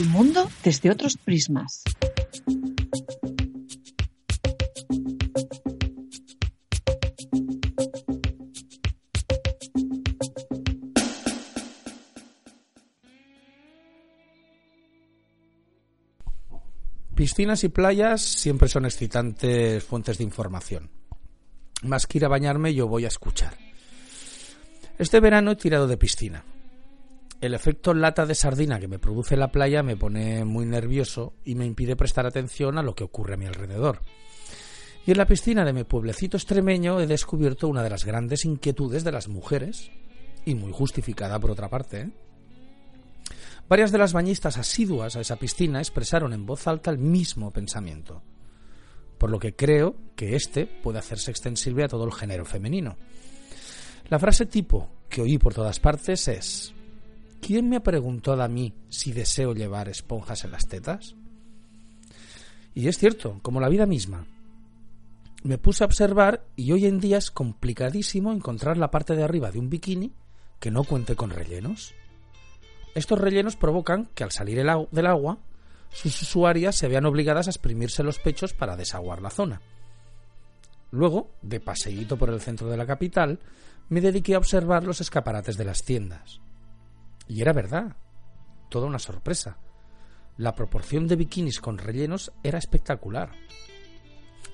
El mundo desde otros prismas. Piscinas y playas siempre son excitantes fuentes de información. Más que ir a bañarme, yo voy a escuchar. Este verano he tirado de piscina. El efecto lata de sardina que me produce la playa me pone muy nervioso y me impide prestar atención a lo que ocurre a mi alrededor. Y en la piscina de mi pueblecito extremeño he descubierto una de las grandes inquietudes de las mujeres, y muy justificada por otra parte, ¿eh? Varias de las bañistas asiduas a esa piscina expresaron en voz alta el mismo pensamiento, por lo que creo que este puede hacerse extensible a todo el género femenino. La frase tipo que oí por todas partes es ¿Quién me ha preguntado a mí si deseo llevar esponjas en las tetas? Y es cierto, como la vida misma. Me puse a observar y hoy en día es complicadísimo encontrar la parte de arriba de un bikini que no cuente con rellenos. Estos rellenos provocan que al salir del agua, sus usuarias se vean obligadas a exprimirse los pechos para desaguar la zona. Luego, de paseíto por el centro de la capital, me dediqué a observar los escaparates de las tiendas. Y era verdad, toda una sorpresa. La proporción de bikinis con rellenos era espectacular.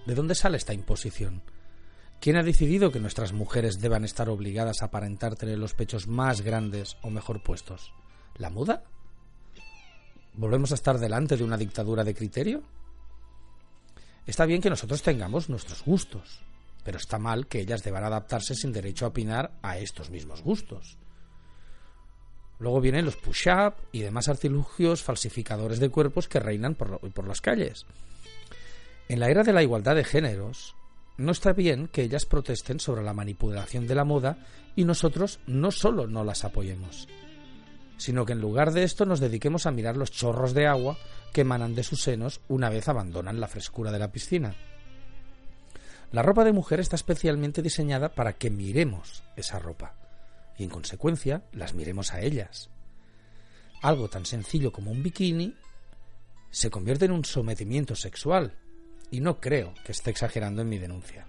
¿De dónde sale esta imposición? ¿Quién ha decidido que nuestras mujeres deban estar obligadas a aparentar tener los pechos más grandes o mejor puestos? ¿La muda? ¿Volvemos a estar delante de una dictadura de criterio? Está bien que nosotros tengamos nuestros gustos, pero está mal que ellas deban adaptarse sin derecho a opinar a estos mismos gustos. Luego vienen los push-up y demás artilugios falsificadores de cuerpos que reinan por, por las calles. En la era de la igualdad de géneros, no está bien que ellas protesten sobre la manipulación de la moda y nosotros no solo no las apoyemos, sino que en lugar de esto nos dediquemos a mirar los chorros de agua que emanan de sus senos una vez abandonan la frescura de la piscina. La ropa de mujer está especialmente diseñada para que miremos esa ropa y en consecuencia las miremos a ellas. Algo tan sencillo como un bikini se convierte en un sometimiento sexual y no creo que esté exagerando en mi denuncia.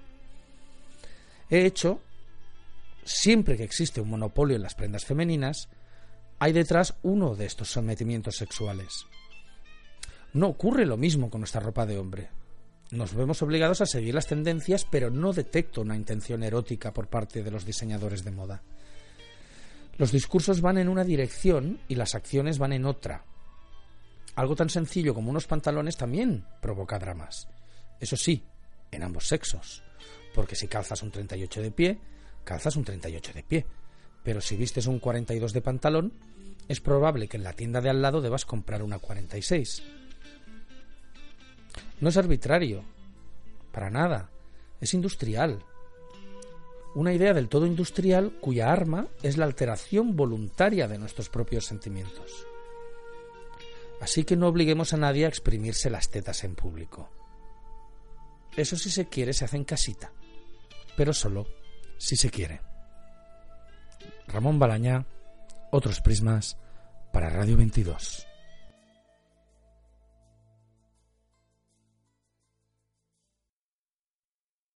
He hecho, siempre que existe un monopolio en las prendas femeninas, hay detrás uno de estos sometimientos sexuales. No ocurre lo mismo con nuestra ropa de hombre. Nos vemos obligados a seguir las tendencias, pero no detecto una intención erótica por parte de los diseñadores de moda. Los discursos van en una dirección y las acciones van en otra. Algo tan sencillo como unos pantalones también provoca dramas. Eso sí, en ambos sexos. Porque si calzas un 38 de pie, calzas un 38 de pie. Pero si vistes un 42 de pantalón, es probable que en la tienda de al lado debas comprar una 46. No es arbitrario, para nada, es industrial. Una idea del todo industrial cuya arma es la alteración voluntaria de nuestros propios sentimientos. Así que no obliguemos a nadie a exprimirse las tetas en público. Eso si se quiere se hace en casita, pero solo si se quiere. Ramón Balañá, otros prismas para Radio 22.